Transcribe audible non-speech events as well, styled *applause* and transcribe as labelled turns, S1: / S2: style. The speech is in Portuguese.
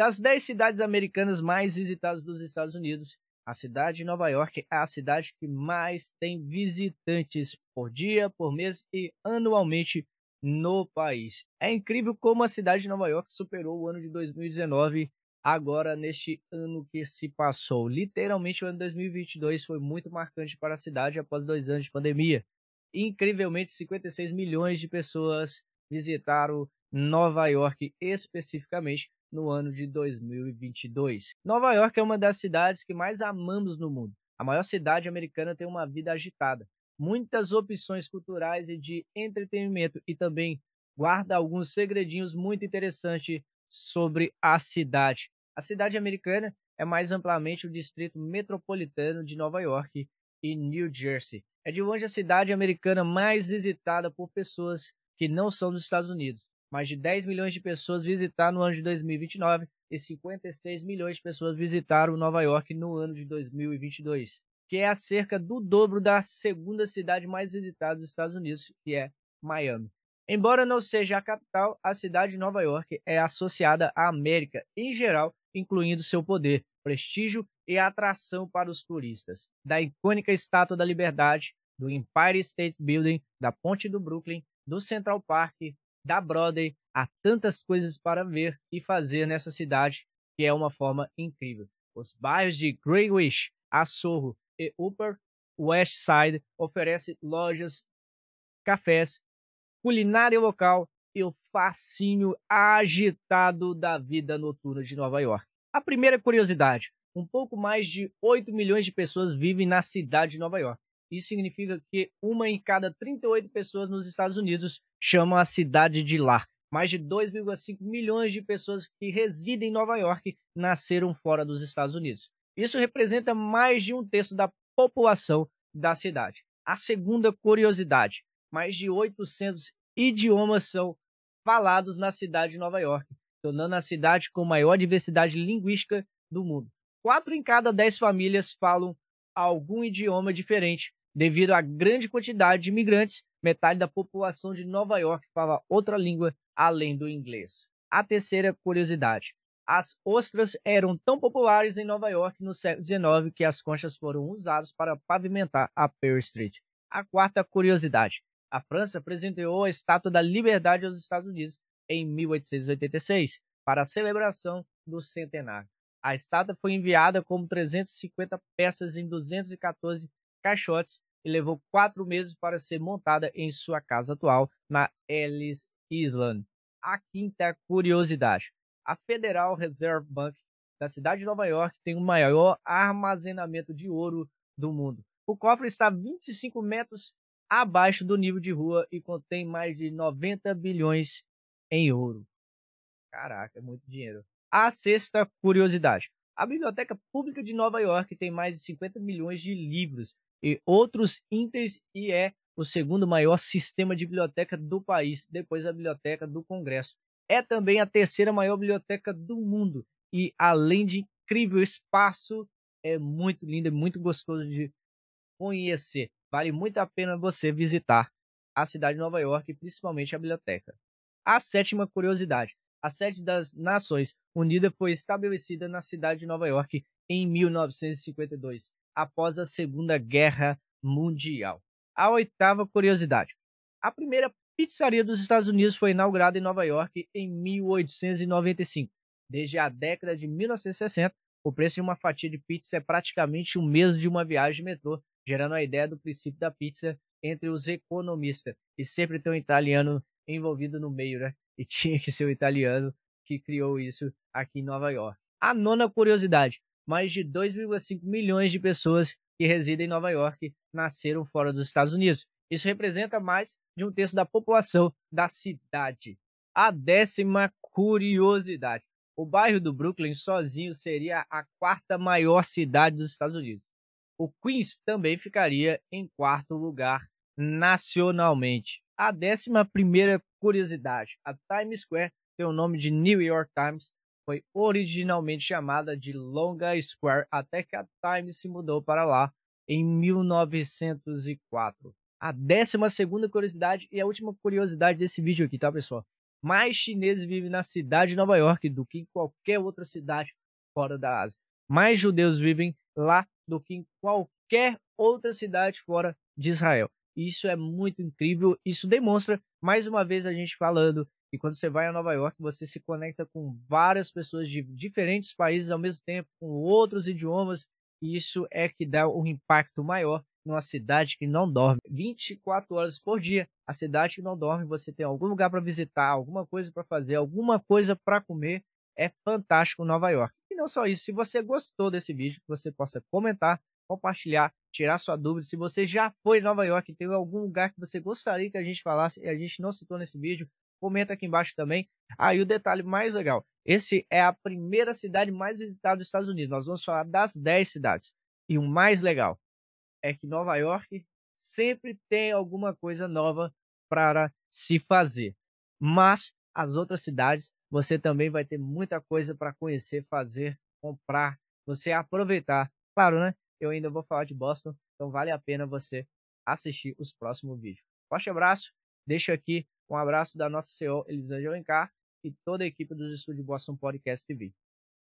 S1: Das 10 cidades americanas mais visitadas dos Estados Unidos, a cidade de Nova York é a cidade que mais tem visitantes por dia, por mês e anualmente no país. É incrível como a cidade de Nova York superou o ano de 2019 agora neste ano que se passou. Literalmente o ano 2022 foi muito marcante para a cidade após dois anos de pandemia. Incrivelmente, 56 milhões de pessoas visitaram Nova York especificamente no ano de 2022. Nova York é uma das cidades que mais amamos no mundo. A maior cidade americana tem uma vida agitada, muitas opções culturais e de entretenimento e também guarda alguns segredinhos muito interessantes sobre a cidade. A cidade americana é mais amplamente o distrito metropolitano de Nova York e New Jersey. É de longe a cidade americana mais visitada por pessoas que não são dos Estados Unidos. Mais de 10 milhões de pessoas visitaram no ano de 2029 e 56 milhões de pessoas visitaram Nova York no ano de 2022, que é cerca do dobro da segunda cidade mais visitada dos Estados Unidos, que é Miami. Embora não seja a capital, a cidade de Nova York é associada à América em geral, incluindo seu poder, prestígio e atração para os turistas. Da icônica Estátua da Liberdade, do Empire State Building, da Ponte do Brooklyn, do Central Park, da Broadway, há tantas coisas para ver e fazer nessa cidade que é uma forma incrível. Os bairros de Greenwich, Assorro e Upper West Side oferecem lojas, cafés, culinária local e o fascínio agitado da vida noturna de Nova York. A primeira curiosidade: um pouco mais de 8 milhões de pessoas vivem na cidade de Nova York. Isso significa que uma em cada 38 pessoas nos Estados Unidos chamam a cidade de lar. Mais de 2,5 milhões de pessoas que residem em Nova York nasceram fora dos Estados Unidos. Isso representa mais de um terço da população da cidade. A segunda curiosidade: mais de 800 idiomas são falados na cidade de Nova York, tornando a cidade com maior diversidade linguística do mundo. Quatro em cada dez famílias falam algum idioma diferente, Devido à grande quantidade de imigrantes, metade da população de Nova York fala outra língua além do inglês. A terceira curiosidade: as ostras eram tão populares em Nova York no século XIX que as conchas foram usadas para pavimentar a Pearl Street. A quarta curiosidade: a França presenteou a Estátua da Liberdade aos Estados Unidos em 1886 para a celebração do centenário. A estátua foi enviada como 350 peças em 214 caixotes e levou quatro meses para ser montada em sua casa atual, na Ellis Island. A quinta curiosidade: a Federal Reserve Bank da cidade de Nova York tem o maior armazenamento de ouro do mundo. O cofre está 25 metros abaixo do nível de rua e contém mais de 90 bilhões em ouro. Caraca, é muito dinheiro. A sexta curiosidade: a Biblioteca Pública de Nova York tem mais de 50 milhões de livros e outros ínteres e é o segundo maior sistema de biblioteca do país, depois da Biblioteca do Congresso. É também a terceira maior biblioteca do mundo e, além de incrível espaço, é muito lindo e muito gostoso de conhecer. Vale muito a pena você visitar a cidade de Nova York principalmente a biblioteca. A sétima curiosidade: a sede das Nações Unidas foi estabelecida na cidade de Nova York em 1952 após a Segunda Guerra Mundial. A oitava curiosidade: a primeira pizzaria dos Estados Unidos foi inaugurada em Nova York em 1895. Desde a década de 1960, o preço de uma fatia de pizza é praticamente o mesmo de uma viagem de metrô, gerando a ideia do princípio da pizza entre os economistas. E sempre tem um italiano envolvido no meio, né? E *laughs* tinha que ser o italiano que criou isso aqui em Nova York. A nona curiosidade: mais de 2,5 milhões de pessoas que residem em Nova York nasceram fora dos Estados Unidos. Isso representa mais de um terço da população da cidade. A décima curiosidade: o bairro do Brooklyn sozinho seria a quarta maior cidade dos Estados Unidos. O Queens também ficaria em quarto lugar nacionalmente. A décima primeira curiosidade: a Times Square tem o nome de New York Times foi originalmente chamada de Longa Square até que a Times se mudou para lá em 1904. A décima segunda curiosidade e a última curiosidade desse vídeo aqui, tá pessoal? mais chineses vivem na cidade de Nova York do que em qualquer outra cidade fora da Ásia. Mais judeus vivem lá do que em qualquer outra cidade fora de Israel. Isso é muito incrível. Isso demonstra, mais uma vez, a gente falando que quando você vai a Nova York, você se conecta com várias pessoas de diferentes países ao mesmo tempo, com outros idiomas. E isso é que dá um impacto maior numa cidade que não dorme 24 horas por dia. A cidade que não dorme, você tem algum lugar para visitar, alguma coisa para fazer, alguma coisa para comer. É fantástico Nova York. E não só isso, se você gostou desse vídeo, você possa comentar, compartilhar, tirar sua dúvida. Se você já foi em Nova York e tem algum lugar que você gostaria que a gente falasse e a gente não citou nesse vídeo, comenta aqui embaixo também. Aí ah, o detalhe mais legal, esse é a primeira cidade mais visitada dos Estados Unidos. Nós vamos falar das 10 cidades. E o mais legal é que Nova York sempre tem alguma coisa nova para se fazer. Mas as outras cidades, você também vai ter muita coisa para conhecer, fazer, comprar, você aproveitar. Claro, né? eu ainda vou falar de Boston, então vale a pena você assistir os próximos vídeos. Forte abraço, deixo aqui um abraço da nossa CEO Elisângela Alencar e toda a equipe dos Estúdios Boston Podcast TV.